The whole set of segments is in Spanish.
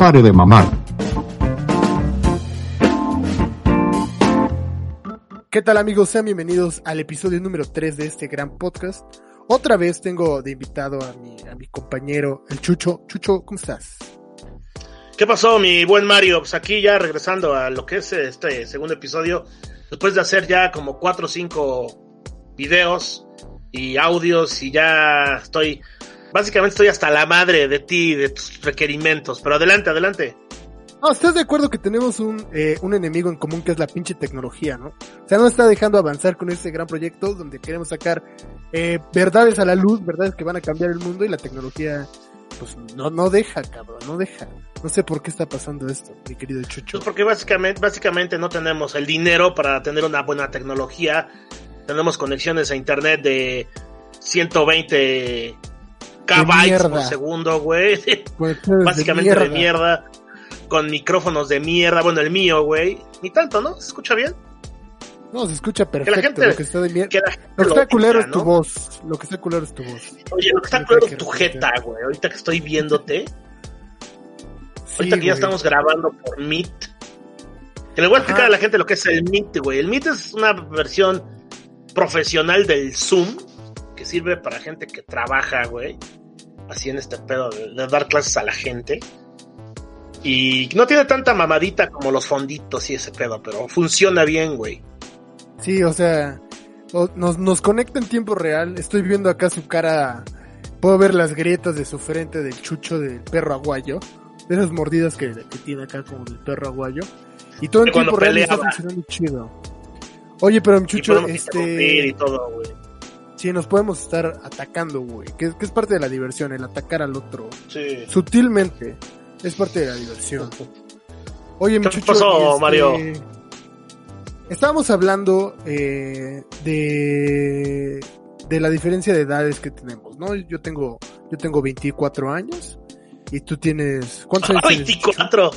pare de mamar. ¿Qué tal amigos? Sean bienvenidos al episodio número 3 de este gran podcast. Otra vez tengo de invitado a mi, a mi compañero, el Chucho. Chucho, ¿cómo estás? ¿Qué pasó, mi buen Mario? Pues aquí ya regresando a lo que es este segundo episodio, después de hacer ya como cuatro o cinco videos y audios y ya estoy, básicamente estoy hasta la madre de ti, de tus requerimientos, pero adelante, adelante. No, ¿estás de acuerdo que tenemos un, eh, un enemigo en común que es la pinche tecnología, no? O sea, no está dejando avanzar con este gran proyecto donde queremos sacar eh, verdades a la luz, verdades que van a cambiar el mundo y la tecnología, pues no, no deja, cabrón, no deja. No sé por qué está pasando esto, mi querido Chucho. Pues porque básicamente, básicamente no tenemos el dinero para tener una buena tecnología. Tenemos conexiones a internet de 120 kbytes por segundo, güey. Pues, básicamente de mierda. Con micrófonos de mierda. Bueno, el mío, güey. Ni tanto, ¿no? ¿Se escucha bien? No, se escucha perfecto. Que la gente, lo que está de mierda. que Lo que está culero es tu voz. Lo que está culero es tu voz. Oye, lo que está creo es tu jeta, güey. Ahorita que estoy viéndote. Sí, Ahorita que ya estamos grabando por Meet. Que le voy a explicar Ajá. a la gente lo que es el Meet, güey. El Meet es una versión profesional del Zoom que sirve para gente que trabaja, güey. Así en este pedo de, de dar clases a la gente. Y no tiene tanta mamadita como los fonditos y ese pedo, pero funciona bien, güey. Sí, o sea, nos, nos conecta en tiempo real. Estoy viendo acá su cara. Puedo ver las grietas de su frente del chucho del perro aguayo. De esas mordidas que, que tiene acá como del perro aguayo. Y todo en tiempo real está funcionando chido. Oye, pero Y Chucho, y este, todo, güey. Sí, nos podemos estar atacando, güey. Que, que es parte de la diversión, el atacar al otro. Sí. Sutilmente. Es parte de la diversión. Oye, mi ¿Qué Chucho, pasó, este, Mario? Estábamos hablando eh, de de la diferencia de edades que tenemos, ¿no? Yo tengo yo tengo 24 años y tú tienes ¿cuántos años tienes? 24.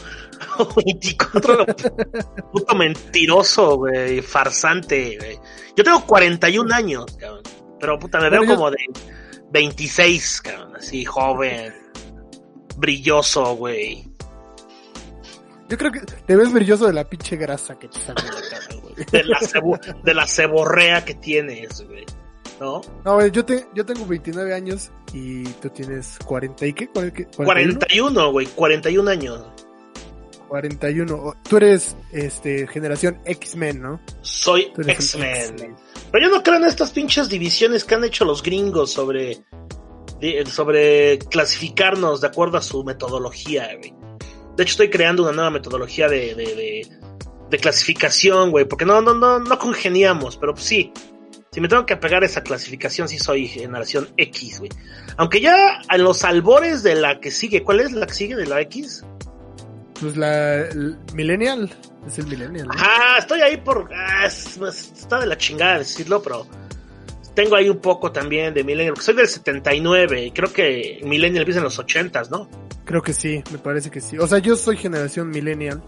24. Puto mentiroso, güey. Farsante, güey. Yo tengo 41 años, cabrón. Pero puta, me veo como de 26, cabrón. Así, joven. Brilloso, güey. Yo creo que te ves brilloso de la pinche grasa que te sale de la cara, güey. De la, cebo- de la ceborrea que tienes, güey. ¿No? No, güey, yo te yo tengo 29 años y tú tienes 40 y qué? 41? 41, güey. 41 años. 41. O- Tú eres este generación X-Men, ¿no? Soy X-Men. Pero yo no creo en estas pinches divisiones que han hecho los gringos sobre, sobre clasificarnos de acuerdo a su metodología, güey. De hecho, estoy creando una nueva metodología de, de, de, de clasificación, güey, porque no, no, no, no congeniamos, pero pues sí. Si me tengo que pegar esa clasificación, sí soy generación X, güey. Aunque ya a los albores de la que sigue, ¿cuál es la que sigue de la X? Pues la el millennial, es el millennial. ¿no? Ajá, estoy ahí por. ah, es- es- está de la chingada decirlo, pero tengo ahí un poco también de Millennial. porque Soy del 79 y creo que Millennial empieza en los 80, ¿no? Creo que sí, me parece que sí. O sea, yo soy generación millennial,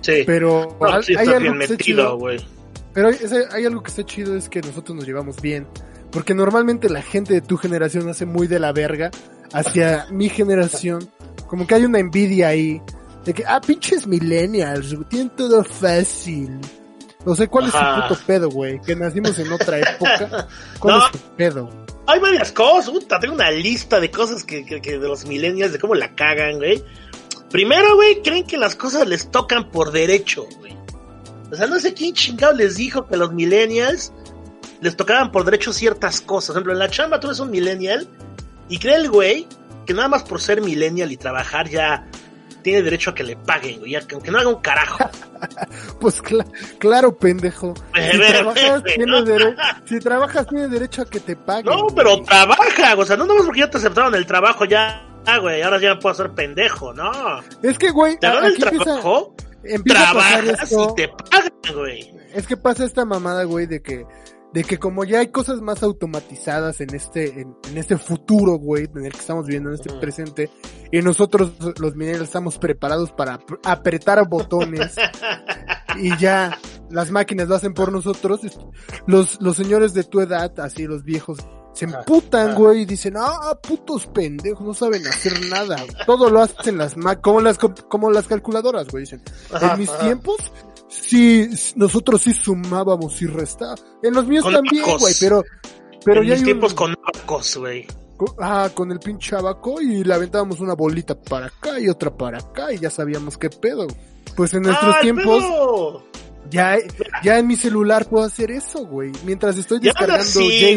Sí. pero No, hay, sí, hay algo que metido, chido. güey. Pero hay, hay algo que está chido es que nosotros nos llevamos bien. Porque normalmente la gente de tu generación hace muy de la verga hacia mi generación. Como que hay una envidia ahí. De que, ah, pinches millennials, tienen todo fácil. No sé cuál es su puto pedo, güey. Que nacimos en otra época. ¿Cuál No. es tu pedo? Hay varias cosas, puta, tengo una lista de cosas que, que- que de los millennials, de cómo la cagan, güey. Primero, güey, creen que las cosas les tocan por derecho, güey. O sea, no sé quién chingado les dijo que los millennials les tocaban por derecho ciertas cosas. Por ejemplo, en la chamba tú eres un millennial y cree el güey que nada más por ser millennial y trabajar ya tiene derecho a que le paguen, güey, que aunque no haga un carajo. Pues cla- claro, pendejo. Si trabajas, tienes dere- si trabajas, tienes derecho a que te paguen. No, güey. pero trabaja, o sea, no nomás porque ya te aceptaron el trabajo ya, ah, güey, ahora ya puedo hacer pendejo, no. Es que, güey, Te dan el empieza, trabajo, empieza a pasar trabajas esto. y te pagan, güey. Es que pasa esta mamada, güey, de que, de que como ya hay cosas más automatizadas en este, en, en este futuro, güey, en el que estamos viviendo, en este presente, y nosotros, los mineros, estamos preparados para ap- apretar botones, y ya las máquinas lo hacen por nosotros, los, los señores de tu edad, así los viejos, se emputan, güey, y dicen, ah, putos pendejos, no saben hacer nada. Todo lo hacen las como las, como las calculadoras, güey, dicen. en mis tiempos, sí, nosotros sí sumábamos y restábamos. En los míos también, güey, pero, pero en ya mis hay tiempos un- con abacos, güey. Ah, con el pinche abaco y le aventábamos una bolita para acá y otra para acá y ya sabíamos qué pedo. Pues en nuestros ¡Ah, tiempos, pedo! ya, ya en mi celular puedo hacer eso, güey. Mientras estoy descargando sí,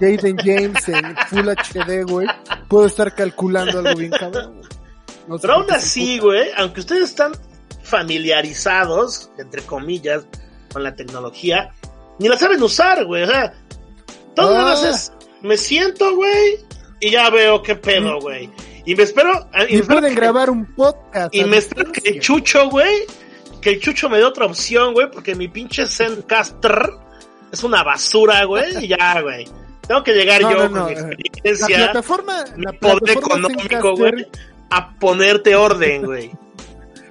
Jaden, James en Full HD, güey, puedo estar calculando algo bien cabrón. No Pero aún así, güey, aunque ustedes están familiarizados, entre comillas, con la tecnología, ni la saben usar, güey. O sea, todo Ah. me siento, güey, y ya veo qué pedo, güey. Y me espero, y me Y espero pueden que- grabar un podcast. y me espero que el. Chucho, güey, que el Chucho me dé otra opción, güey, porque mi pinche Zencaster es una basura, güey, y ya, güey. Tengo que llegar No, yo no, con mi La experiencia, plataforma, mi la poder plataforma económico, güey, a ponerte orden, güey.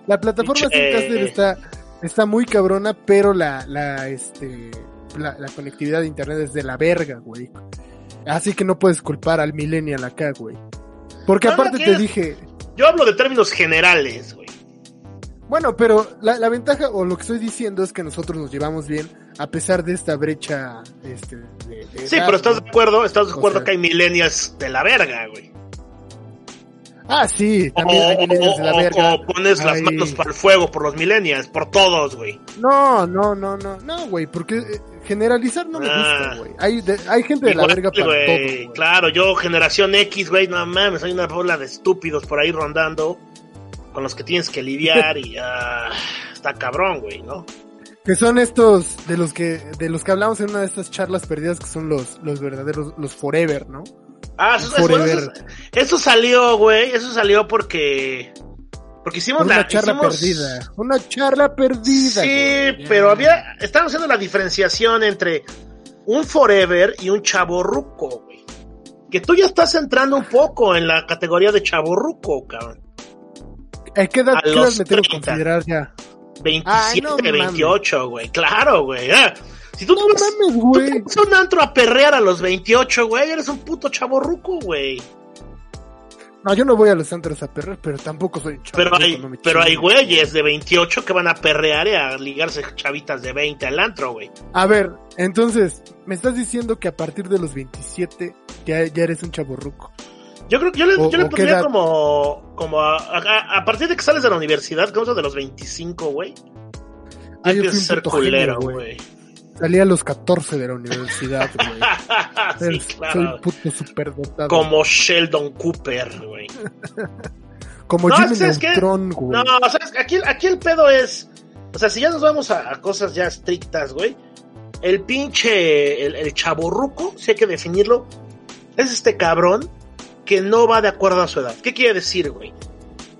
La plataforma Pinche- Zencaster está, está muy cabrona, pero la, la, este, la, la conectividad de internet es de la verga, güey. Así que no puedes culpar al millennial acá, güey. Porque No, aparte te dije, Yo hablo de términos generales, güey. bueno, pero la, la ventaja o lo que estoy diciendo es que nosotros nos llevamos bien a pesar de esta brecha, este, de, de Sí, edad, pero estás de acuerdo, estás de acuerdo sea- que hay millennials de la verga, güey. Ah, sí, O, también hay millennials de la o- verga. o pones las manos para el fuego por los millennials, por todos, güey. No, no, no, no, no, güey, porque eh, generalizar no me Ah. gusta, güey. Hay, de- hay gente de la verga para güey, todo. Claro, yo generación X, güey, no mames, hay una bola de estúpidos por ahí rondando con los que tienes que lidiar y ah, está cabrón, güey, ¿no? Que son estos de los que de los que hablamos en una de estas charlas perdidas que son los los verdaderos los forever, ¿no? Ah, eso, eso- eso- eso salió, güey, eso salió porque porque hicimos una la charla hicimos- perdida, una charla perdida. Sí, güey. Pero había estábamos haciendo la diferenciación entre un forever y un chaborruco, güey. Que tú ya estás entrando un poco en la categoría de chaborruco, cabrón. ¿A qué edad, me tengo que 30. considerar ya? 27, Ay, no mames. 28, güey. Claro, güey. Si tú No te mames, tú güey. te vas a un antro a perrear a los 28, güey, eres un puto chaborruco, güey. No, yo no voy a los antros a perrer, pero tampoco soy chavo. Pero hay, no pero hay güeyes de 28 que van a perrear y a ligarse chavitas de 20 al antro, güey. A ver, entonces, me estás diciendo que a partir de los 27 ya, ya eres un chaborruco. Yo creo que yo le, O- yo le o qué pondría como, como a, a- a partir de que sales de la universidad, como de los 25, güey. Fui un ser culero, güey. Salí a los 14 de la universidad, güey. sí, Soy puto superdotado. Como Sheldon Cooper, güey. Como No, Jimmy ¿sabes güey. No, o sea, aquí, aquí el pedo es. O sea, si ya nos vamos a, a cosas ya estrictas, güey. El pinche. El, el chaborruco, si hay que definirlo. Es este cabrón que no va de acuerdo a su edad. ¿Qué quiere decir, güey?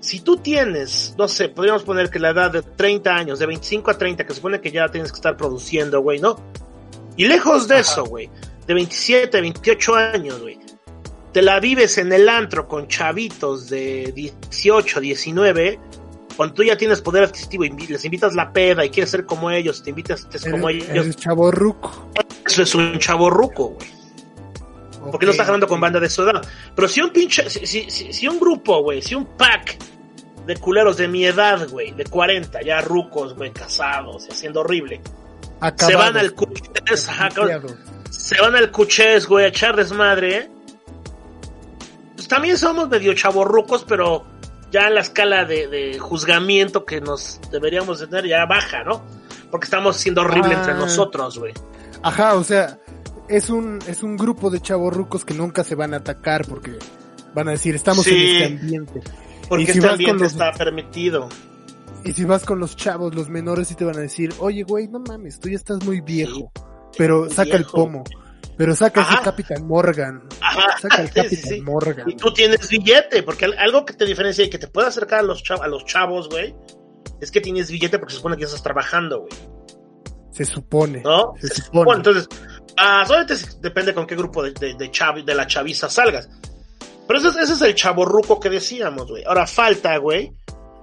Si tú tienes, no sé, podríamos poner que la edad de 30 años, de 25 a 30, que se supone que ya tienes que estar produciendo, güey, ¿no? Y lejos de Ajá. eso, güey, de 27, 28 años, güey, te la vives en el antro con chavitos de 18, 19, cuando tú ya tienes poder adquisitivo y les invitas la peda y quieres ser como ellos, te invitas es como ellos, eres chaborruco. eso es un chavo ruco, güey. Porque no está jalando con banda de su edad. Pero si un pinche, si, si, si, si un grupo, güey, si un pack de culeros de mi edad, güey, de 40, ya rucos, güey, casados haciendo horrible, se van al cuchés, se van al cuchés, güey, a echar desmadre, ¿eh? Pues también somos medio chavorrucos, pero ya la escala de, de juzgamiento que nos deberíamos de tener ya baja, ¿no? Porque estamos siendo horrible Ah. entre nosotros, güey. Ajá, o sea, es un, es un grupo de chavorrucos que nunca se van a atacar porque van a decir, estamos Sí. en este ambiente. Porque si este ambiente los- está permitido. Y si vas con los chavos, los menores, sí te van a decir, oye, güey, no mames, tú ya estás muy viejo. pero muy saca el pomo. Pero saca Ajá. ese Capitán Morgan. Ajá, Saca el sí, Capitán sí. Morgan. Y tú tienes billete, porque al- algo que te diferencia y que te puede acercar a los, chav- a los chavos, güey, es que tienes billete porque se supone que ya estás trabajando, güey. Se supone. ¿No? Se Se supone. Bueno, entonces, ah, solamente depende con qué grupo de, de, de, de la chaviza salgas. Pero ese, es- ese es el chaborruco que decíamos, güey. Ahora falta, güey,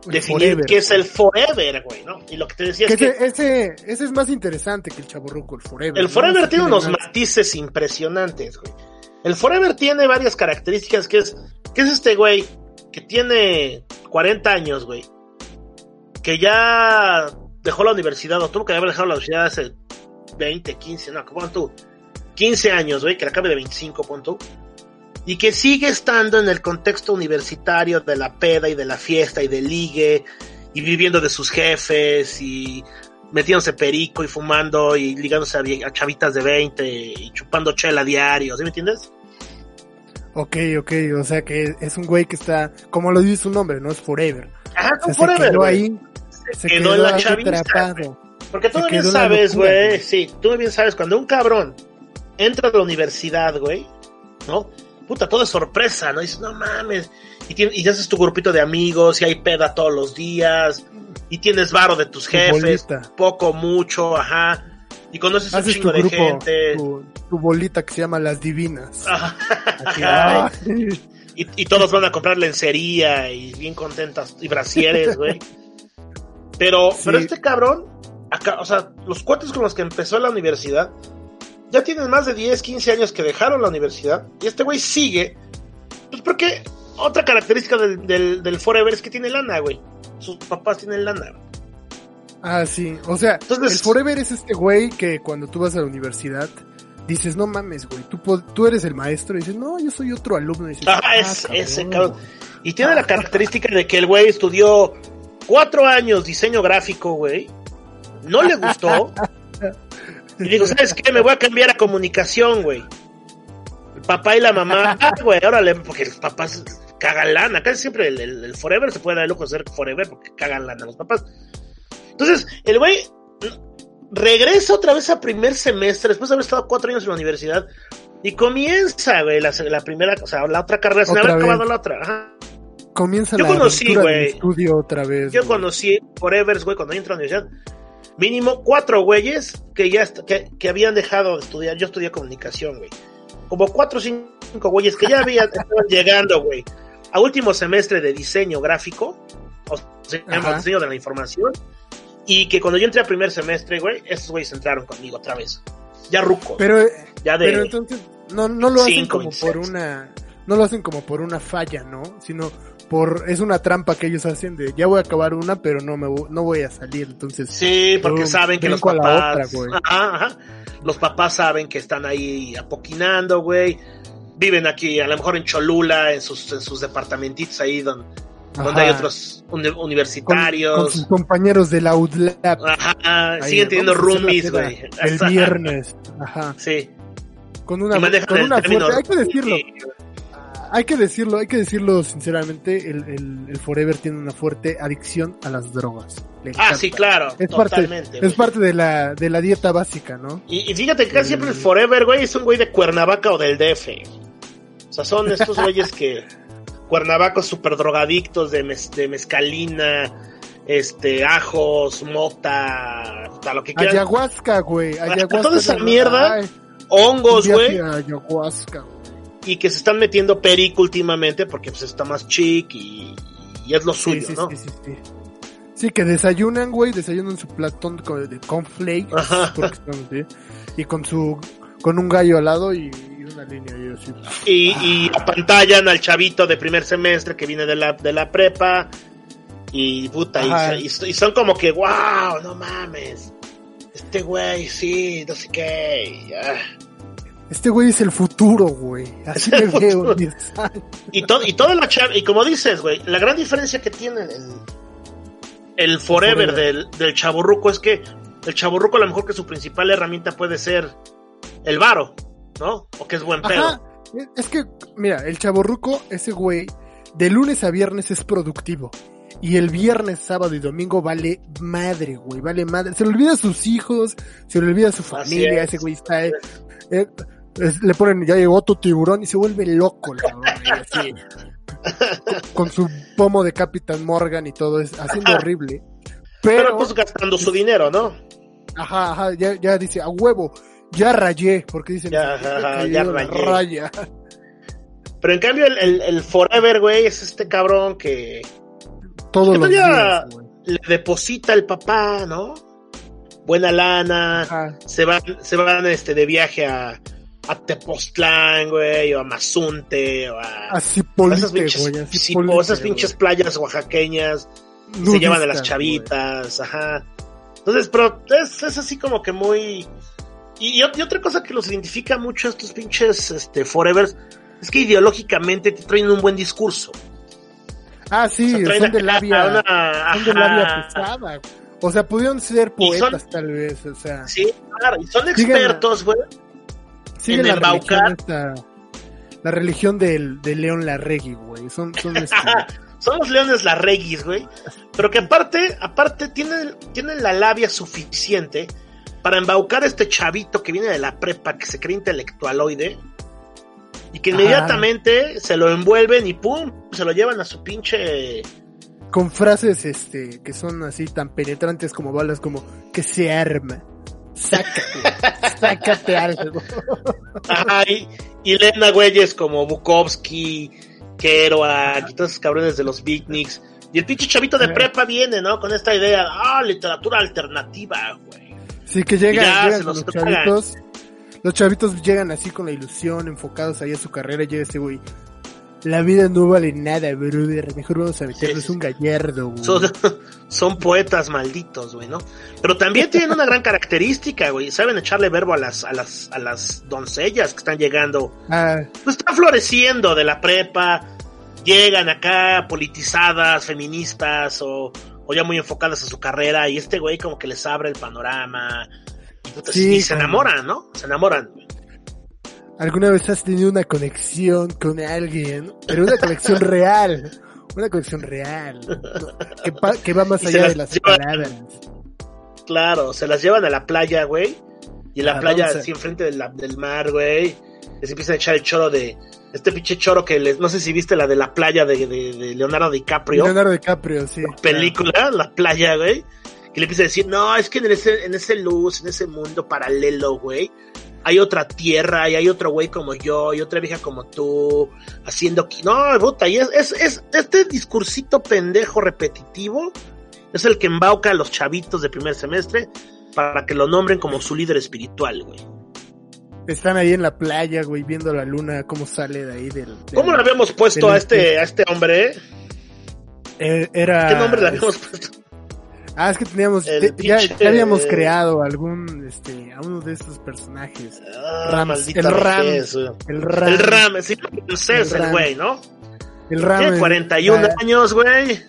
definir forever, qué es el forever, güey, ¿no? Y lo que te decía Que es que ese, ese, ese es más interesante que el chaborruco, el Forever. el forever tiene unos matices impresionantes, güey. El Forever tiene varias características, que es, que es este güey que tiene 40 años, güey. Que ya dejó la universidad, o tuvo que haber dejado la universidad hace 20, 15, no, ¿cómo tú? 15 años, güey, que le acabe de 25, punto. Y que sigue estando en el contexto universitario de la peda y de la fiesta y del ligue y viviendo de sus jefes y metiéndose perico y fumando y ligándose a, chavitas de 20 y chupando chela diario, ¿sí me entiendes? Ok, ok, o sea que es un güey que está, como lo dice su nombre, no es forever. Ajá, o forever. Se quedó ahí, se, quedó, en la chavita. Porque tú bien sabes, güey, sí, tú bien sabes, cuando un cabrón entra a la universidad, güey, ¿no? Puta, todo es sorpresa, ¿no? Dices, no mames. Y, y haces tu grupito de amigos y hay peda todos los días y tienes varo de tus jefes, poco, mucho, ajá. Y conoces un chingo de gente. Tu, bolita que se llama Las Divinas. Ajá. y, todos van a comprar lencería y bien contentas y brasieres, güey. Pero, pero este cabrón, acá, o sea, los cuates con los que empezó la universidad, ya tienen más de 10, 15 años que dejaron la universidad. Y este güey sigue. Pues porque otra característica del, del, del Forever es que tiene lana, güey sus papás tienen lana. Ah, sí. O sea, el Forever es este güey que cuando tú vas a la universidad dices, no mames, güey, tú, tú eres el maestro. Y dices, no, yo soy otro alumno. Y ah, es, ese cabrón. Y tiene la característica de que el güey estudió cuatro años diseño gráfico, güey. No le gustó. y digo, ¿sabes qué? Me voy a cambiar a comunicación, güey. El papá y la mamá, ah, güey, órale, porque los papás cagan lana. Casi siempre el, Forever se puede dar el lujo de ser Forever porque cagan lana los papás. Entonces, el güey regresa otra vez a primer semestre, después de haber estado cuatro años en la universidad, y comienza, güey, la, primera, o sea, la otra carrera, sin haber acabado la otra. Ajá. Comienza yo la conocí, güey. estudio otra vez. Yo conocí Forevers, güey, cuando entré a la universidad. Mínimo cuatro güeyes que ya que, que habían dejado de estudiar. Yo estudié comunicación, güey. Como cuatro o cinco güeyes que ya habían estaban llegando, güey a último semestre de diseño gráfico, o sea, diseño de la información, y que cuando yo entré a primer semestre, güey, esos güeyes entraron conmigo otra vez. Ya ruco. Pero, ya de pero entonces no, no lo hacen como por una, no lo hacen como por una falla, ¿no? Sino por, es una trampa que ellos hacen de, ya voy a acabar una, pero no me no voy a salir, entonces. Sí, porque saben que los papás, ajá, los papás saben que están ahí apoquinando, güey viven aquí, a lo mejor en Cholula, en sus, en sus departamentitos ahí donde, donde hay otros universitarios. Con, sus compañeros de la UDLAP. Ajá, siguen teniendo roomies, güey. El viernes. Ajá. Sí. Con una, con una fuerte, hay que decirlo. Hay que decirlo, hay que decirlo sinceramente, el, el, el, Forever tiene una fuerte adicción a las drogas. ah, sí, claro, es totalmente. Parte, es parte de la, de la dieta básica, ¿no? Y, y fíjate que casi siempre el Forever, güey, es un güey de Cuernavaca o del DF. O sea, son estos güeyes que cuernavacos super drogadictos de, de mezcalina, este, ajos, mota, hasta lo que quieran. Ayahuasca, güey. Ayahuasca. Toda esa mierda, hongos, güey. Ayahuasca, Y que se están metiendo perico últimamente porque pues está más chic y, y es lo suyo, sí, ¿no? Sí, sí, sí. Sí, que desayunan, güey, desayunan su platón de cornflakes, y con su, con un gallo al lado y y, y apantallan al chavito de primer semestre que viene de la, de la prepa. Y puta, y, son como que, wow, no mames. Este güey, sí, no sé qué. Este güey es el futuro, güey. Así me veo. y, todo, y toda la chava, y como dices, güey, la gran diferencia que tiene el, el forever, del, del chaburruco es que el chaburruco a lo mejor que su principal herramienta puede ser el varo. ¿no? O que es buen pedo. Es que, mira, el chaborruco, ese güey, de lunes a viernes es productivo. Y el viernes, sábado y domingo vale madre, güey, vale madre. Se le olvida a sus hijos, se le olvida a su familia, ese güey está... Eh, le ponen, ya llegó tu tiburón y se vuelve loco, así, con, su pomo de Capitán Morgan y todo, es haciendo horrible. Pero, pues gastando su dinero, ¿no? Ajá, ajá, ya, ya dice, a huevo, ya rayé, porque dicen, ya, ya raya. Pero en cambio el, el, Forever, güey, es este cabrón que... Todo días, le deposita el papá, ¿no? Buena lana, se van, se van este de viaje a, a Tepoztlán, güey, o a Mazunte, o a... A Cipolite, esas pinches, güey. a Cipolite, esas pinches playas oaxaqueñas, se llevan a las güey. chavitas, ajá. Entonces, pero es, es así como que muy... Y, y ot- y otra cosa que los identifica mucho a estos pinches este, Forevers es que ideológicamente te traen un buen discurso. Ah, sí, O sea, son de labia, una- son de labia pesada. O sea, pudieron ser son- poetas tal vez, o sea, Sí, claro, y son expertos, güey. Siguen en la embaucar. religión esta, la religión del, de León Larregui, güey. Son, son este, Son los leones larreguis, güey. Pero que aparte, aparte tienen, tienen la labia suficiente para embaucar a este chavito que viene de la prepa, que se cree intelectualoide. Y que inmediatamente se lo envuelven y pum, se lo llevan a su pinche... con frases este que son así tan penetrantes como balas como que se arma. Sácate, sácate algo. Ajá, y, y leen a güeyes como Bukowski, Kerouac y todos esos cabrones de los beatniks. Y el pinche chavito de prepa viene, ¿no? Con esta idea, ah, literatura alternativa, güey. Sí, que llegan, Ya, los los tragan. chavitos. Los chavitos llegan así con la ilusión, enfocados ahí a su carrera. Y llega ese güey. La vida no vale nada, brother. Mejor vamos a meternos Sí. un gallardo, güey. Son, son poetas malditos, güey, ¿no? Pero también tienen una gran característica, güey. Saben echarle verbo a las, a las, a las doncellas que están llegando. Ah, Pues están floreciendo de la prepa. Llegan acá politizadas, feministas o, o ya muy enfocadas a su carrera. Y este güey como que les abre el panorama. Y, Sí, y se enamoran, ¿no? Se enamoran. ¿Alguna vez has tenido una conexión con alguien? Pero una conexión real. Una conexión real. Que, pa- que va más allá de las lleva- palabras. Claro, se las llevan a la playa, güey. Y en la playa, así enfrente de la- del mar, güey. Les empiezan a echar el choro de. Este pinche choro que les. No sé si viste la de la playa de, de- de Leonardo DiCaprio. Leonardo DiCaprio, sí. película, la playa, güey. Que le empieza a decir, no, es que en ese, en ese luz, en ese mundo paralelo, güey. Hay otra tierra y hay otro güey como yo y otra vieja como tú haciendo... qui- No, puta, y es, es, es este discursito pendejo repetitivo es el que embauca a los chavitos de primer semestre para que lo nombren como su líder espiritual, güey. Están ahí en la playa, güey, viendo la luna, cómo sale de ahí del... del- ¿Cómo le habíamos puesto del- a este, a este hombre? eh? Eh, Era... ¿Qué nombre le habíamos puesto? Ah, es que teníamos... Te- ya, habíamos creado algún, este, a uno de estos personajes. Ah, el Ram. El Ram. El Ram, sí, Ramsés, El güey, ¿no? El Ram. Tiene 41 ah, años, güey.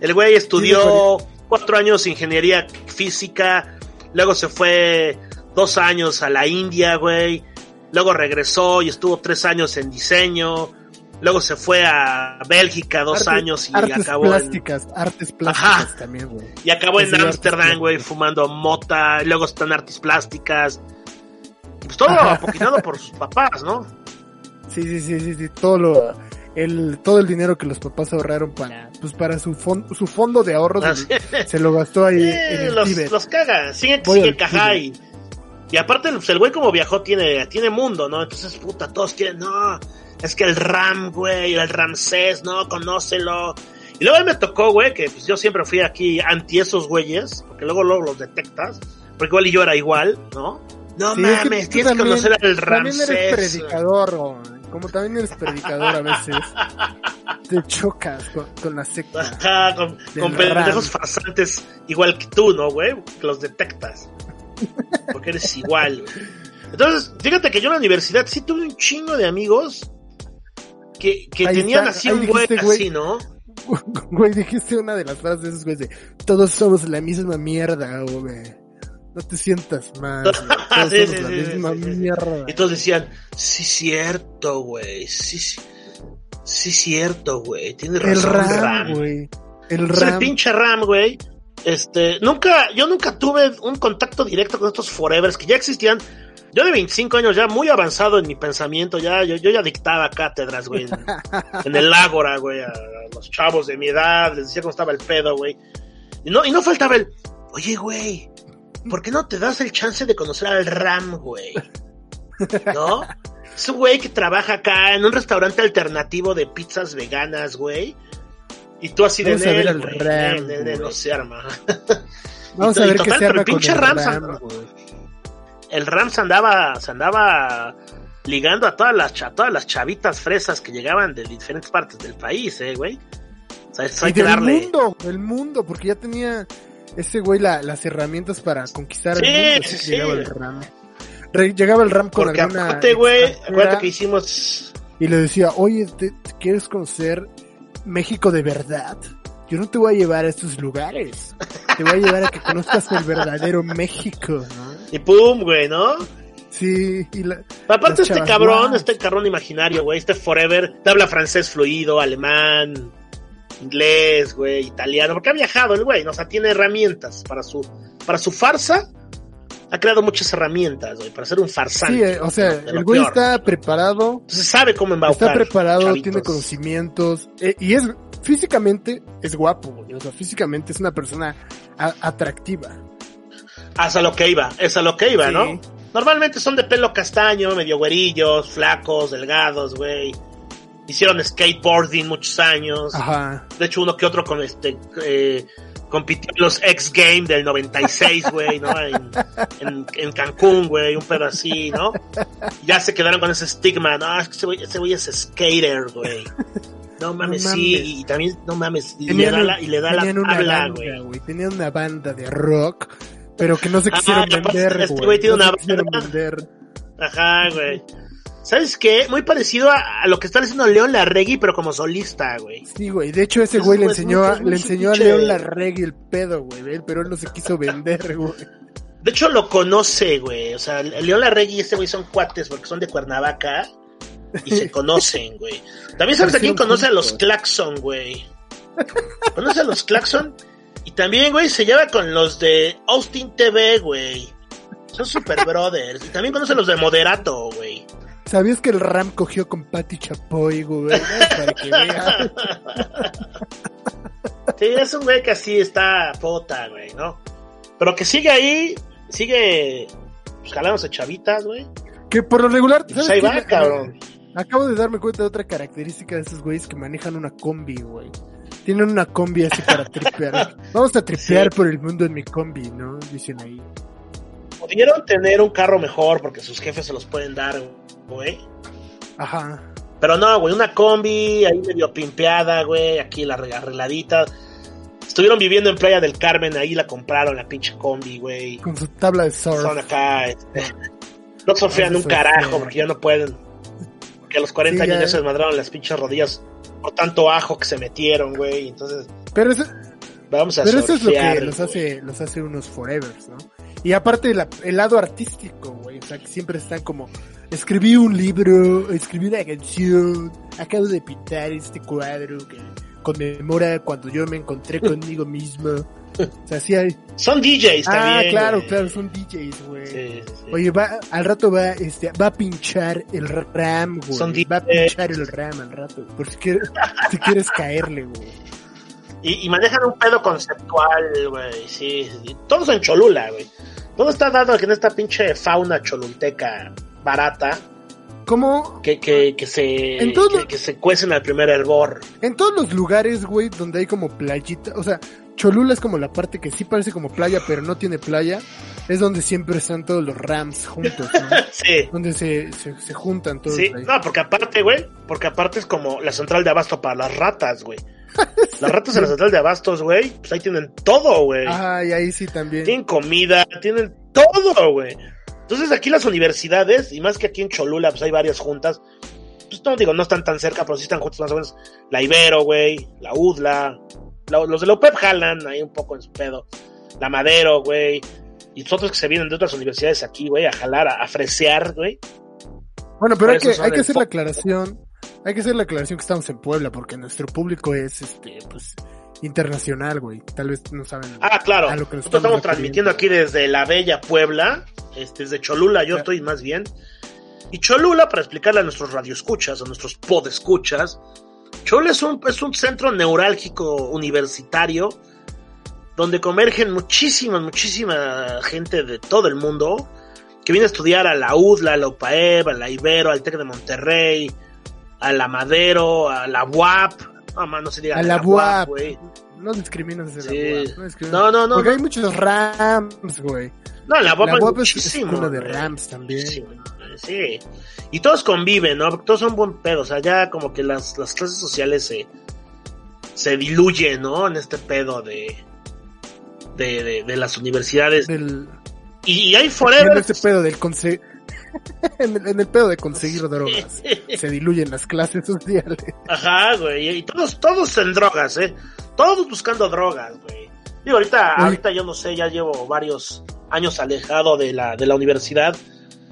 El güey estudió cuatro años ingeniería física, luego se fue dos años a la India, güey. Luego regresó y estuvo tres años en diseño. Luego se fue a Bélgica dos años y artes acabó en, plásticas, artes plásticas Ajá. también, güey. y acabó en Ámsterdam, güey, fumando mota. Luego está en artes plásticas. Pues todo apoquinado por sus papás, ¿no? Sí, sí, sí, sí, sí, todo lo, el, todo el dinero que los papás ahorraron para, pues para su fondo, su fondo de ahorros, Así. se lo gastó ahí Eh, en el los, Tíbet. los caga, sigue, Voy sigue al caja Tíbet. y, y aparte pues, el güey como viajó tiene, tiene mundo, ¿no? Entonces, puta, todos quieren, no, es que el Ram, güey, el Ramsés, no, conócelo. Y luego a mí me tocó, güey, que pues yo siempre fui aquí anti esos güeyes, porque luego luego los detectas, porque igual y yo era igual, ¿no? No Sí, es que mames, tienes que conocer al También eres Ramsés. predicador, güey. como también eres predicador a veces, te chocas con, con la secta. Ajá, con, con pendejos farsantes igual que tú, ¿no, güey? Que los detectas. Porque eres igual, güey. Entonces, fíjate que yo en la universidad sí tuve un chingo de amigos que, tenían está, así un güey. así, ¿no? Güey, dijiste una de las frases de esos güeyes de todos somos la misma mierda, güey. No te sientas güey. Todos Sí, somos sí, la sí, misma mierda. Y todos decían, sí, cierto, güey. Sí, sí, sí, cierto, güey. Tienes El razón, RAM, güey. El Entonces, el RAM. pinche Ram, güey. Este, nunca, yo nunca tuve un contacto directo con estos forevers que ya existían. Yo de 25 años ya muy avanzado en mi pensamiento, ya, yo, yo ya dictaba cátedras, güey, en, en el Ágora, güey, a, a los chavos de mi edad, les decía cómo estaba el pedo, güey. Y no, y no faltaba el, oye, güey, ¿por qué no te das el chance de conocer al Ram, güey? ¿No? Es un güey que trabaja acá en un restaurante alternativo de pizzas veganas, güey. Y tú así de Vamos a ver "Nel, al güey, Ram, nel, nel, nel, güey. no se arma. Vamos Y a ver y qué pero el pinche Ram, RAM, güey. El Ram se andaba, se andaba ligando a todas las, a todas las chavitas fresas que llegaban de diferentes partes del país, eh, güey. O sea, eso hay Y que del darle. mundo, del mundo, porque ya tenía ese güey la- las herramientas para conquistar Sí, el mundo. sí, así sí. Llegaba el RAM. Re- llegaba el RAM con Porque alguna aparte, güey, acuérdate que hicimos. y le decía, oye, ¿te, ¿quieres conocer México de verdad? Yo no te voy a llevar a estos lugares. Te voy a llevar a que conozcas el verdadero México, ¿no? Y pum, güey, ¿no? Sí, y la, Aparte, este cabrón, este cabrón imaginario, güey, este Forever, te habla francés fluido, alemán, inglés, güey, italiano, porque ha viajado el güey, ¿no? o sea, tiene herramientas para su, para su farsa. Ha creado muchas herramientas, güey, para ser un farsante. sí, eh, o sea, el güey peor. está preparado, Entonces sabe cómo embaucar. está preparado, chavitos. tiene conocimientos, eh, y es, físicamente, es guapo, güey. O sea, físicamente es una persona a- atractiva. Hasta lo que iba, es a lo que iba, Sí. ¿no? Normalmente son de pelo castaño, medio güerillos, flacos, delgados, güey. Hicieron skateboarding muchos años. Ajá. De hecho, uno que otro con este eh, compitió en los X Games del 96, güey, ¿no? En, en, en Cancún, güey, un pedo así, ¿no? Ya se quedaron con ese estigma, no, es que ese güey, ese güey es skater, güey. No mames, mames. sí, y también, no mames, y le da la, y le da la habla, güey. Tenían una banda de rock, pero que no se Ah, quisieron aparte vender, este güey. güey tiene No una quisieron vender. Ajá, güey. ¿Sabes qué? Muy parecido a, a lo que está haciendo León Larregui, pero como solista, güey. Sí, güey. De hecho, ese güey le güey es enseñó, a, le enseñó a León Larregui el pedo, güey. Pero él no se quiso vender, güey. De hecho, lo conoce, güey. O sea, León Larregui y este güey son cuates porque son de Cuernavaca y se conocen, güey. También sabes a quién conoce a los. Claxon, güey. Conoce a los Claxon y también, güey, se lleva con los de Austin TV, güey. Son super brothers. Y también conoce a los de Moderato, güey. ¿Sabías que el Ram cogió con Patty Chapoy, güey? Para que veas. Sí, es un güey que así está pota, güey, ¿no? Pero que sigue ahí, sigue pues, jalándose chavitas, güey. Que por lo regular, Pues ¿sabes ahí va, cabrón. Acabo de darme cuenta de otra característica de esos güeyes que manejan una combi, güey. Tienen una combi así para tripear. Vamos a tripear Sí. por el mundo en mi combi, ¿no? Dicen ahí. Pudieron tener un carro mejor porque sus jefes se los pueden dar, güey. Ajá. Pero no, güey, una combi ahí medio pimpeada, güey, aquí la reg- arregladita. Estuvieron viviendo en Playa del Carmen, ahí la compraron, la pinche combi, güey. Con su tabla de surf. Son acá, este, no surfean un carajo porque ya no pueden. Porque a los 40 Sí, años ya. ya se desmadraron las pinches rodillas por tanto ajo que se metieron, güey. Entonces, Pero eso, vamos a pero eso es lo que los hace, los hace unos forevers, ¿no? Y aparte la- el lado artístico, güey. O sea, que siempre están como, escribí un libro, escribí una canción, acabo de pintar este cuadro que conmemora cuando yo me encontré conmigo mismo. O sea, sí hay... Son DJs Ah, también. claro, güey. claro, son DJs, güey. Sí, sí. Oye, va, al rato va, este, va a pinchar el RAM, güey. Son va a pinchar el RAM al rato, por si quieres, si quieres caerle, güey. Y, y manejan un pedo conceptual, güey. Sí. Todos en Cholula, güey. Todo está dado en esta pinche fauna cholulteca barata Como que, que, que se En que, que se cuecen al primer hervor. en todos los lugares, güey, donde hay como playita, o sea, Cholula es como la parte que sí parece como playa, pero no tiene playa, es donde siempre están todos los Rams juntos, ¿no? Sí. donde se, se, se juntan todos Sí, ahí. no, porque aparte, güey, porque aparte es como la central de abasto para las ratas, güey. Las ratas en la central de abastos, güey, pues ahí tienen todo, güey. Ah, y ahí sí también. Tienen comida, tienen todo, güey. Entonces aquí las universidades, y más que aquí en Cholula, pues hay varias juntas. Pues no digo, no están tan cerca, pero sí están juntas más o menos. La Ibero, güey, la UDLA, la- los de la UPEP jalan ahí un poco en su pedo. La Madero, güey. Y otros que se vienen de otras universidades aquí, güey, a jalar, a, a fresear, güey. Bueno, pero hay que, hay que hacer la aclaración, hay que hacer la aclaración que estamos en Puebla, porque nuestro público es, este, pues, internacional, güey. Tal vez no saben. Ah, claro. Lo que Nosotros estamos transmitiendo aquí desde la bella Puebla, este, desde Cholula, yo estoy más bien. Y Cholula, para explicarle a nuestros radioescuchas, a nuestros podescuchas, Cholula es un, es un centro neurálgico universitario donde convergen muchísima, muchísima gente de todo el mundo que viene a estudiar a la UDLA, a la UPAEB, a la Ibero, al TEC de Monterrey, a la Madero, a la UAP, No, se diga A de la UAP, güey. No discriminas Sí. la UAP. No, discriminas. No, no, no. Porque no. hay muchos Rams, güey. No, la UAP La es muchísimo, escuela de. Rams también. Muchísimo, Sí. Y todos conviven, ¿no? Todos son buen pedo. O sea, ya como que las, las clases sociales se, se diluyen, ¿no? En este pedo de, de, de, de las universidades. Del, Y, hay en forever. este pedo del conse en, el, en el pedo de conseguir drogas. Se diluyen las clases sociales. Ajá, güey. Y todos, todos en drogas, ¿eh? Todos buscando drogas, güey. Digo, ahorita, ahorita yo no sé, ya llevo varios años alejado de la, de la universidad.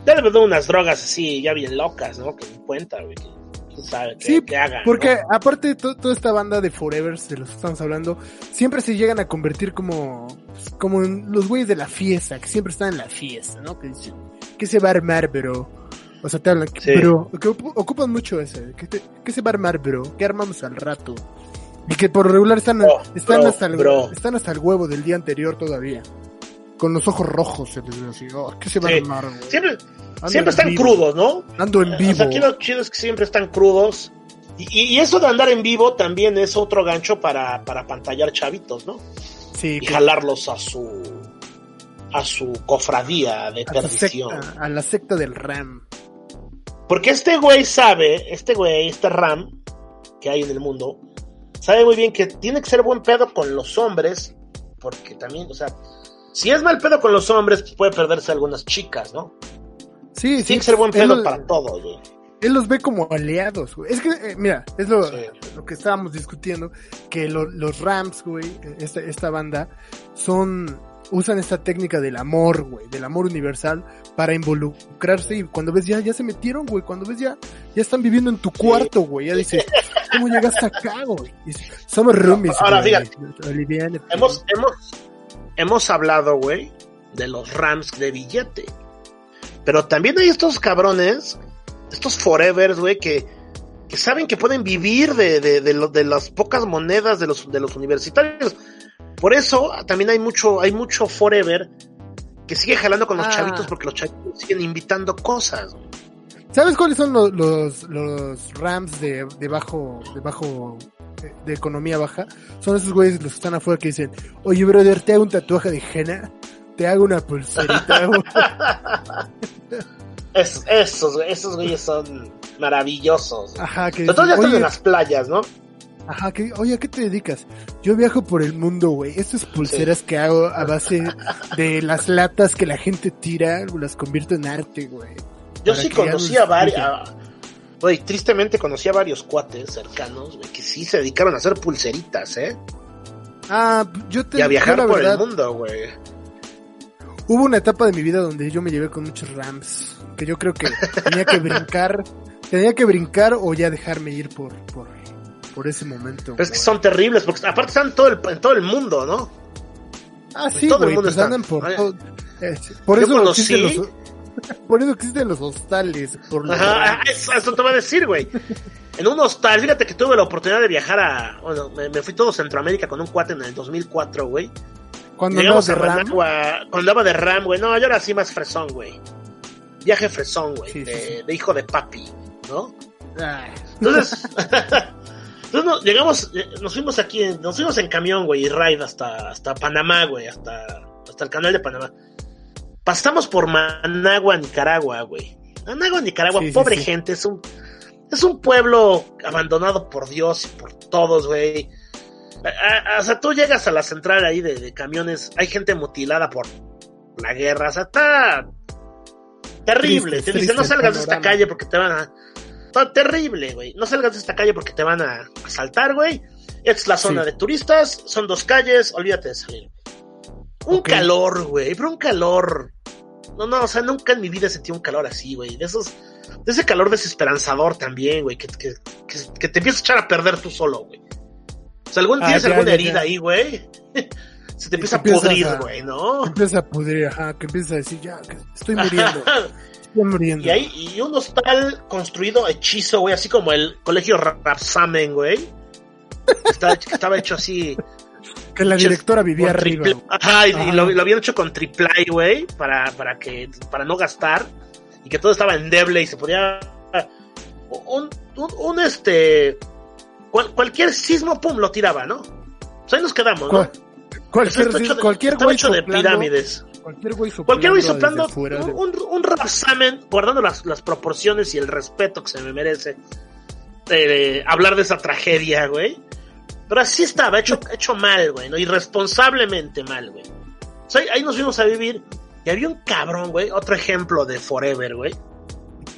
Ya le veo unas drogas así, ya bien locas, ¿no? Que me cuenta, güey. Que, sabe qué, Sí, hagan. Porque ¿no? aparte to- toda esta banda de Forevers de los que estamos hablando, siempre se llegan a convertir como, como en los güeyes de la fiesta, que siempre están en la fiesta, ¿no? Que dicen, ¿qué se va a armar, bro? O sea, te hablan, Sí. bro, que ocu- ocupan mucho ese, ¿qué, te- qué se va a armar, bro? ¿Qué armamos al rato? Y que por regular están, Oh, están, bro, hasta el, bro. están hasta el huevo del día anterior todavía. Con los ojos rojos, se les ve así, oh, ¿qué se va Sí. a armar? Siempre, siempre están vivo, crudos, ¿no? Ando en vivo. O sea, aquí lo chido es que siempre están crudos. Y, eso de andar en vivo también es otro gancho para, para pantallar chavitos, ¿no? sí, Y que- jalarlos a su a su cofradía de a, la perdición. secta, a la secta del RAM. Porque este güey sabe, este güey, este Ram que hay en el mundo, sabe muy bien que tiene que ser buen pedo con los hombres, porque también, o sea, si es mal pedo con los hombres, pues puede perderse algunas chicas, ¿no? Sí, sí. Tiene que ser buen pedo para todo, güey. Él los ve como aliados, güey. Es que, eh, mira, es lo, Sí. lo que estábamos discutiendo, que lo- los Rams, güey, esta, esta banda, son, usan esta técnica del amor, güey, del amor universal para involucrarse y cuando ves ya, ya se metieron, güey, cuando ves ya, ya están viviendo en tu cuarto, güey, ya dices, ¿cómo llegaste acá, güey? Somos roomies, Ahora, güey. fíjate. Hemos, hemos, hemos hablado, güey, de los Rams de billete. Pero también hay estos cabrones, estos forevers, güey, que, que saben que pueden vivir de, de, de, lo- de las pocas monedas de los, de los universitarios. Por eso también hay mucho, hay mucho forever que sigue jalando con los Ah. chavitos porque los chavitos siguen invitando cosas. güey. ¿Sabes cuáles son los, los, los Rams de, de bajo, de bajo, de, de economía baja? Son esos güeyes los que están afuera que dicen, oye brother, te hago un tatuaje de henna, te hago una pulserita, güey". Es- esos, esos güeyes son maravillosos. ajá, que Sobre todo ya están en las playas, ¿no? ajá, que, oye, ¿a qué te dedicas? Yo viajo por el mundo, güey, estas pulseras que hago a base de las latas que la gente tira, las convierto en arte, güey. Yo sí conocí a expliquen. Güey, tristemente conocí a varios cuates cercanos, güey, que sí se dedicaron a hacer pulseritas, ¿eh? Ah, yo te Y a viajar por verdad, el mundo, güey. Hubo una etapa de mi vida donde yo me llevé con muchos rams, que yo creo que tenía que brincar, tenía que brincar o ya dejarme ir por, por, por ese momento. Pero es que son terribles, porque aparte están en todo el, en todo el mundo, ¿no? ah, sí, todo el mundo pues andan por todo- eh, por yo eso conocí- los, por eso existen los hostales, por Ajá, rams. eso, eso te voy a decir, güey. En un hostal, fíjate que tuve la oportunidad de viajar a. Bueno, me, me fui todo Centroamérica con un cuate en el 2004, güey. Cuando Llegamos andabas a de ram, Managua, cuando andaba de Ram, güey. No, yo era así más fresón, güey. Viaje fresón, güey. Sí, de, sí. de hijo de papi, ¿no? ay, Entonces, entonces no, llegamos, eh, nos fuimos aquí, nos fuimos en camión, güey, y ride hasta, hasta Panamá, güey, hasta, hasta el canal de Panamá. Pasamos por Managua, Nicaragua, güey. Managua, Nicaragua, Sí, pobre sí. gente, es un, es un pueblo abandonado por Dios y por todos, güey. O sea, tú llegas a la central ahí de, de camiones, hay gente mutilada por la guerra, o sea, está terrible. Triste, Te dicen, no salgas de esta calle porque te van a... Está terrible, güey. No salgas de esta calle porque te van a asaltar, güey. Es la zona de turistas, son dos calles, olvídate de salir. Un calor, güey, pero un calor. No, no, o sea, nunca en mi vida sentí un calor así, güey. De esos, de ese calor desesperanzador también, güey, que, que, que, que te empieza a echar a perder tú solo, güey. O sea, algún Ah, tienes ya, alguna ya, herida ya. ahí, güey. Se te empieza a empiezas pudrir, güey, ¿no? empieza a pudrir, ajá, que empieza a decir, ya, que estoy muriendo, estoy muriendo. Y ahí, y un hostal construido hechizo, güey, así como el colegio Rapsamen, güey. Estaba hecho así. Que la directora vivía arriba. triple- Ajá, y, Ajá. lo, lo habían hecho con triple, güey, para, para que, para no gastar. Y que todo estaba endeble y se podía. Un, un, un, este. cual- cualquier sismo, pum, lo tiraba, ¿no? Pues ahí nos quedamos, ¿no? Cual- cualquier, Está hecho de- cualquier güey hecho de soplando- pirámides. Cualquier güey soplando. Cualquier güey un, un, guardando las, las proporciones y el respeto que se me merece eh, hablar de esa tragedia, güey. Pero así estaba, hecho, hecho mal, güey, ¿no? Irresponsablemente mal, güey. O sea, ahí- nos fuimos a vivir y había un cabrón, güey, otro ejemplo de Forever, güey.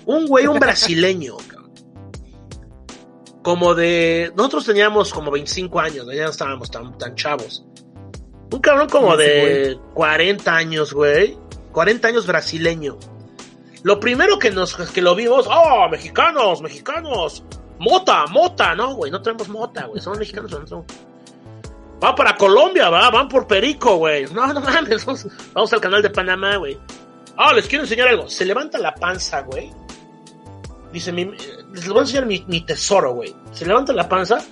Un güey, un brasileño, cabrón. Como de... Nosotros teníamos como 25 años, ¿no? ya no estábamos tan, tan chavos. Un cabrón como de 40 años, güey. 40 años brasileño. Lo primero que nos que lo vimos, oh, mexicanos, mexicanos. Mota, mota, no, güey, no tenemos mota, güey, somos mexicanos, no tenemos- Va para Colombia, va, van por Perico, güey. No, no mames, vamos, al canal de Panamá, güey. Ah, les quiero enseñar algo. Se levanta la panza, güey. Dice, mi, eh, les voy a enseñar mi, tesoro, güey. Se levanta la panza.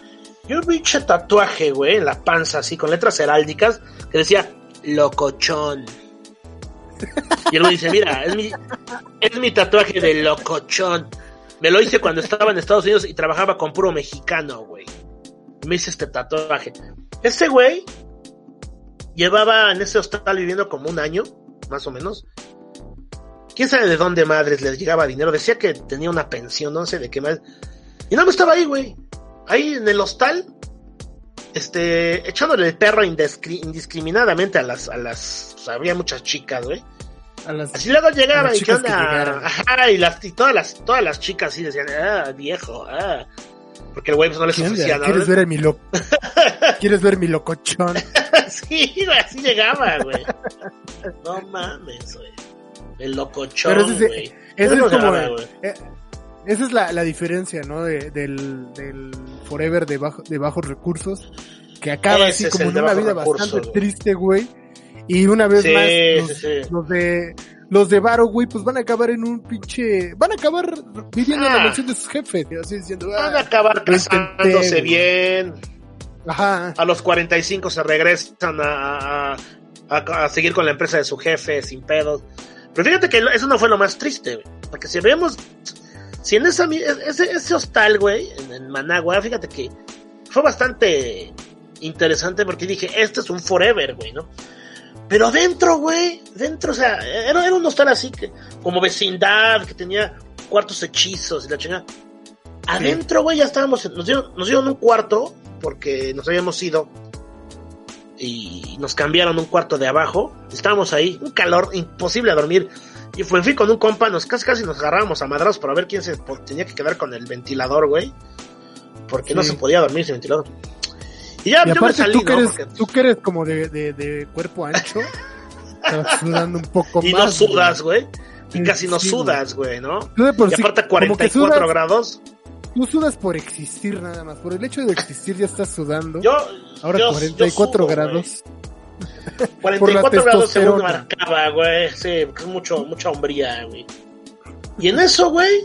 Y un pinche tatuaje, güey, en la panza, así, con letras heráldicas, que decía, locochón. Y él me dice, mira, es mi, es mi tatuaje de locochón. Me lo hice cuando estaba en Estados Unidos y trabajaba con puro mexicano, güey. Me hice este tatuaje. Ese güey llevaba en ese hostal viviendo como un año, más o menos. Quién sabe de dónde madres les llegaba dinero. Decía que tenía una pensión, no sé de qué más. Y no me estaba ahí, güey. Ahí en el hostal, este, echándole el perro indiscri- indiscriminadamente a las, a las, o había muchas chicas, güey. A las- Así luego A llegaba las y qué onda, ajá, y las, y todas las, todas las chicas así decían, ah, viejo, ah. Porque el güey pues no les ofrecía nada. ¿Quieres ver mi lo... ¿Quieres ver mi locochón? sí, güey, así llegaba, güey. No mames, güey. El Pero locochón, ese- güey. Esa es ¿Cómo se como... güey? eh, esa es la, la diferencia, ¿no? De- del, del Forever de, bajo, de bajos recursos. Que acaba Ese así como en una vida bastante güey. triste, güey. Y una vez Sí, más, los, sí. los de... Los de Varo, güey, pues van a acabar en un pinche... Van a acabar viviendo en la Ah. mansión de sus jefes. Así diciendo... Van a ah, acabar casándose bien. Ajá. A los 45 se regresan a, a, a- a seguir con la empresa de su jefe sin pedos. Pero fíjate que eso no fue lo más triste, güey. Porque si vemos, si en esa, ese, ese hostal, güey, en, en Managua, fíjate que fue bastante interesante porque dije, este es un forever, güey, ¿no? Pero dentro, güey, dentro, o sea, era, era un hostal así que, como vecindad, que tenía cuartos hechizos y la chingada. Adentro, güey, ya estábamos, nos dieron, nos dieron un cuarto, porque nos habíamos ido, y nos cambiaron un cuarto de abajo, estábamos ahí, un calor imposible a dormir, y fui, fui con un compa, nos casi casi nos agarrábamos a madrados para ver quién se tenía que quedar con el ventilador, güey, porque no se podía dormir sin ventilador. Y ya, Y yo me aparte salí, tú, que ¿no? eres, Porque- tú que eres como de, de, de cuerpo ancho, estás sudando un poco y más. no sudas, güey, y casi no sudas, güey, ¿no? De por Y aparte como que 44 sudas, grados, tú sudas por existir nada más. Por el hecho de existir ya estás sudando. yo... Ahora yo- 44 yo sudo, grados. la 44 grados según marcaba, güey. Sí, porque es mucho, mucha hombría, güey. Y en eso, güey,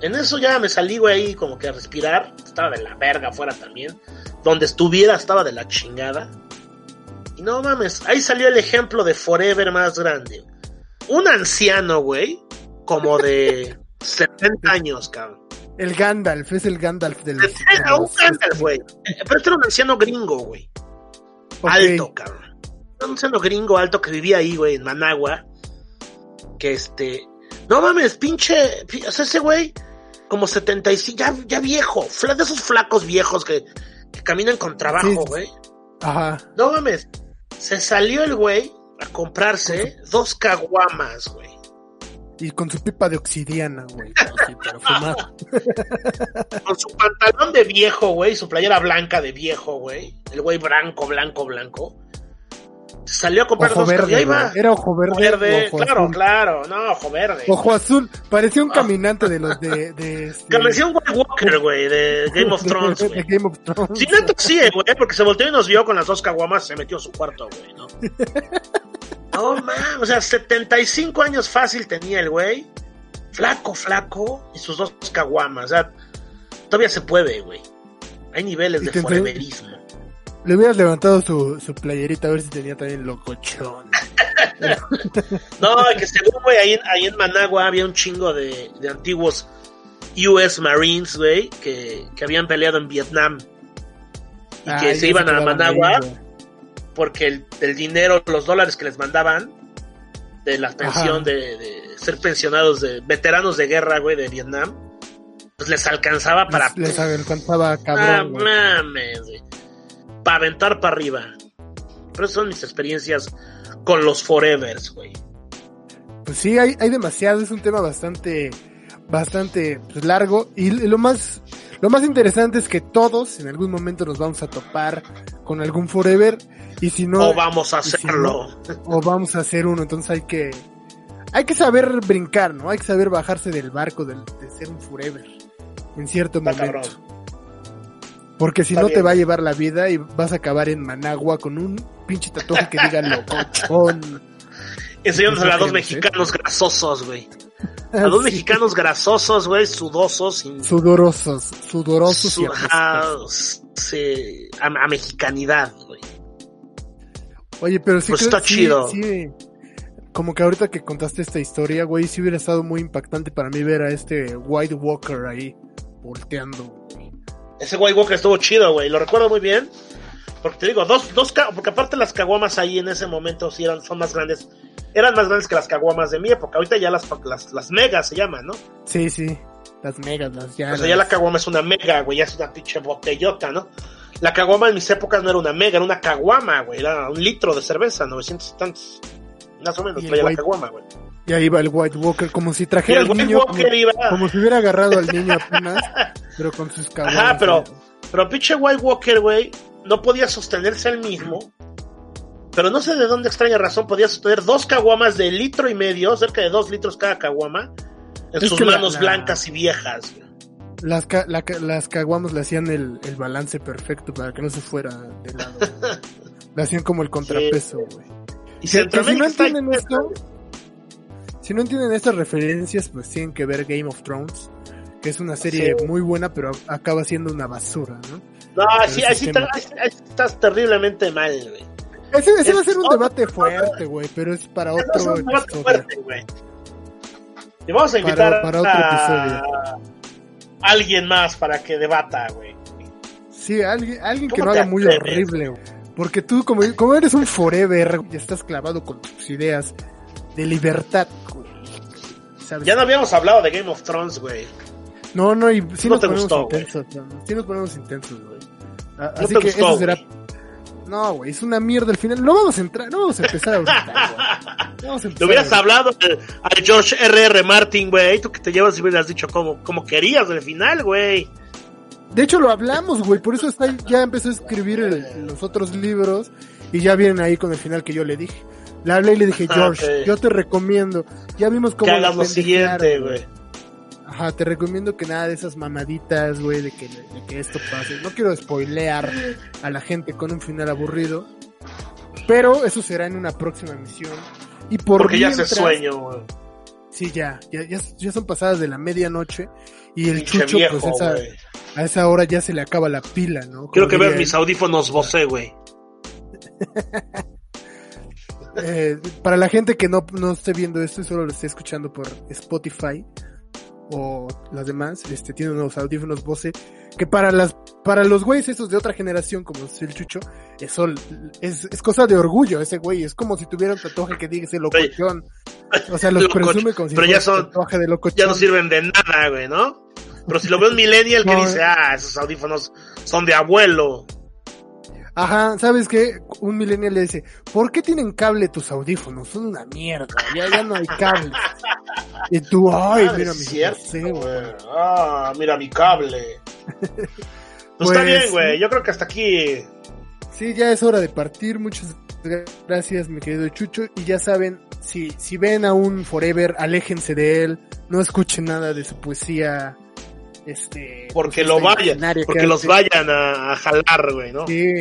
en eso ya me salí, güey, ahí como que a respirar. Estaba de la verga afuera también. Donde estuviera estaba de la chingada. Y no mames, ahí salió el ejemplo de Forever más grande. Un anciano, güey, como de 70 años, cabrón. El Gandalf, es el Gandalf del. Era un Gandalf, güey. Pero este era un anciano gringo, güey. Alto, cabrón. Era Un anciano gringo alto que vivía ahí, güey, en Managua. Que este. No mames, pinche. pi- O sea, ese güey, como 75, ya, ya viejo. De esos flacos viejos que, que caminan con trabajo, Sí. güey. Ajá. No mames. Se salió el güey a comprarse dos caguamas, güey. Y con su pipa de obsidiana, güey. fumar. Con su pantalón de viejo, güey. Su playera blanca de viejo, güey. El güey blanco, blanco, blanco. Salió a comprar Ojo dos caguamas. Y verde, ahí va. Era ojo verde. Verde, ojo claro, azul. claro, no, ojo verde. Ojo azul. Parecía un Ah. caminante de los de. de este- parecía un White Walker, güey, de Game of Thrones, de- Game of Thrones. Sí, neta sí, eh, güey, porque se volteó y nos vio con las dos caguamas, se metió a su cuarto, güey, ¿no? No, man, o sea, 75 años fácil tenía el güey. Flaco, flaco, y sus dos caguamas, o sea, todavía se puede, güey. Hay niveles de foreverismo. Le hubieras levantado su, su playerita a ver si tenía también locochón. No, que según, güey, ahí, en- ahí en Managua había un chingo de, de antiguos US Marines, güey, que, que habían peleado en Vietnam y Ah, que se iban a ahí, Managua porque el, el dinero, los dólares que les mandaban de la pensión de, de ser pensionados de veteranos de guerra, güey, de Vietnam, pues les alcanzaba para... Les, les alcanzaba ah, cabrón, güey. mames, güey. Para aventar para arriba. Pero esas son mis experiencias con los Forevers, güey. Pues sí, hay, hay demasiado, es un tema bastante, bastante pues, largo y lo más, lo más interesante es que todos en algún momento nos vamos a topar con algún forever y si no, o vamos a si hacerlo. o vamos a hacer uno, entonces hay que, hay que saber brincar, ¿no? Hay que saber bajarse del barco del, de ser un forever en cierto Está momento. cabrón. Porque si Está no te va a llevar la vida y vas a acabar en Managua con un pinche tatuaje que diga locochón. Enseñándosele a dos mexicanos grasosos, güey. A dos Sí. mexicanos grasosos, güey, sudosos, sin Sudorosos, sudorosos su- apestosos. sí, a, a mexicanidad, güey. Oye, pero sí Pues creo- está sí- chido. sí, como que ahorita que contaste esta historia, güey, sí hubiera estado muy impactante para mí ver a este White Walker ahí volteando. Ese White Walker estuvo chido, güey. Lo recuerdo muy bien. Porque te digo, dos, dos, porque aparte las caguamas ahí en ese momento sí eran, son más grandes. Eran más grandes que las caguamas de mi época. Ahorita ya las, las, las megas se llaman, ¿no? Sí, sí, las megas, las ya. O sea, ya la caguama es una mega, güey. Ya es una pinche botellota, ¿no? La caguama en mis épocas no era una mega, era una caguama, güey. Era un litro de cerveza, 900 y tantos. Más o menos traía la caguama, güey. Ya iba el White Walker, como si Y trajera el al niño, como, iba... como si hubiera agarrado al niño apenas, pero con sus cabrones. Ajá, pero, pero pinche White Walker, güey, no podía sostenerse él mismo. Pero no sé de dónde extraña razón podía sostener dos caguamas de litro y medio, cerca de dos litros cada caguama, en Es sus la- manos la- blancas y viejas. güey. Las, ca- la ca- las caguamas le hacían el, el balance perfecto para que no se fuera de lado. le hacían como el contrapeso, güey. Y si no ahí, entienden esto, si no entienden estas referencias, pues tienen que ver Game of Thrones, que es una serie Sí. muy buena, pero acaba siendo una basura, ¿no? No, sí, ese ahí sí, tema. te- ahí sí- ahí sí estás terriblemente mal, güey. Ese, ese va a ser un otro- debate fuerte, güey, pero es para Eso es otro un debate episodio. fuerte, güey. Y vamos a Para- invitar para otro a alguien más para que debata, güey. Sí, alguien, alguien que ¿Cómo no te haga muy horrible, güey. Porque tú, como, como eres un forever, y estás clavado con tus ideas de libertad, güey. ¿Sabes? Ya no habíamos hablado de Game of Thrones, güey. No, no, y sí No nos te ponemos gustó, güey. intensos, ¿no? Sí nos ponemos intensos, güey. A- No Así te que gustó, eso será... güey. No, güey, es una mierda al final. No vamos a entrar, no vamos a empezar ahorita, güey. No vamos a Te empezar hubieras ahorita. hablado de- a George R.R. Martin, güey. Tú que te llevas y hubieras dicho como, como querías del final, güey. De hecho, lo hablamos, güey, por eso está, ya empezó a escribir el- los otros libros y ya vienen ahí con el final que yo le dije. Le hablé y le dije, Ah, George, yo te recomiendo. Ya vimos Que cómo hagas lo la pendejaron, siguiente, güey. Ajá, te recomiendo que nada de esas mamaditas, güey, de que, de que esto pase. No quiero spoilear a la gente con un final aburrido. Pero eso será en una próxima emisión. Y por Porque ya mientras- sueño, güey. Sí, ya, ya, ya, ya son pasadas de la medianoche. Y el Pinche chucho, viejo, pues esa, a esa hora ya se le acaba la pila, ¿no? Quiero Como que veas diría mis audífonos Bose, güey. Eh, para la gente que no, no esté viendo esto y solo lo esté escuchando por Spotify o las demás, este tiene unos audífonos Bose que para las para los güeyes esos de otra generación como es el Chucho, eso es, es cosa de orgullo ese güey, es como si tuviera un tatuaje que dice locochón. O sea, los presume como si Pero ya son- tatuaje de locochón. Ya no sirven de nada, güey, ¿no? Pero si lo ve un millennial que No, dice, ah, esos audífonos son de abuelo. Ajá, ¿sabes qué? Un millennial le dice, ¿por qué tienen cable tus audífonos? Son una mierda, ya, ya no hay cables. Y tú, ay, Ah, mira es mi cierto. Ah, mira mi cable. Pues, Pues, está bien, güey. Yo creo que hasta aquí. Sí, ya es hora de partir. Muchas gracias, mi querido Chucho. Y ya saben, si, si ven a un Forever, aléjense de él. No escuchen nada de su poesía. Este. Porque pues, lo esta vayan. Porque los vayan a, a jalar, güey, ¿no? Sí,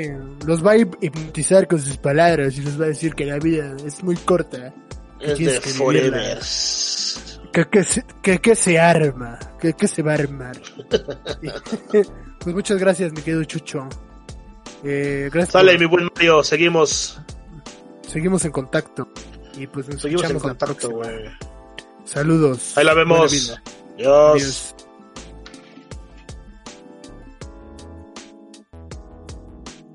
los va a hipnotizar con sus palabras y les va a decir que la vida es muy corta. Es de que. Forevers. Que, que, se, que, que se arma, que, que se va a armar. Pues muchas gracias, mi querido Chucho. Eh, gracias. Sale, por- mi buen Mario. Seguimos. Seguimos en contacto. Y pues nos Seguimos en contacto, güey. Saludos. Ahí la vemos. Adiós. Adiós.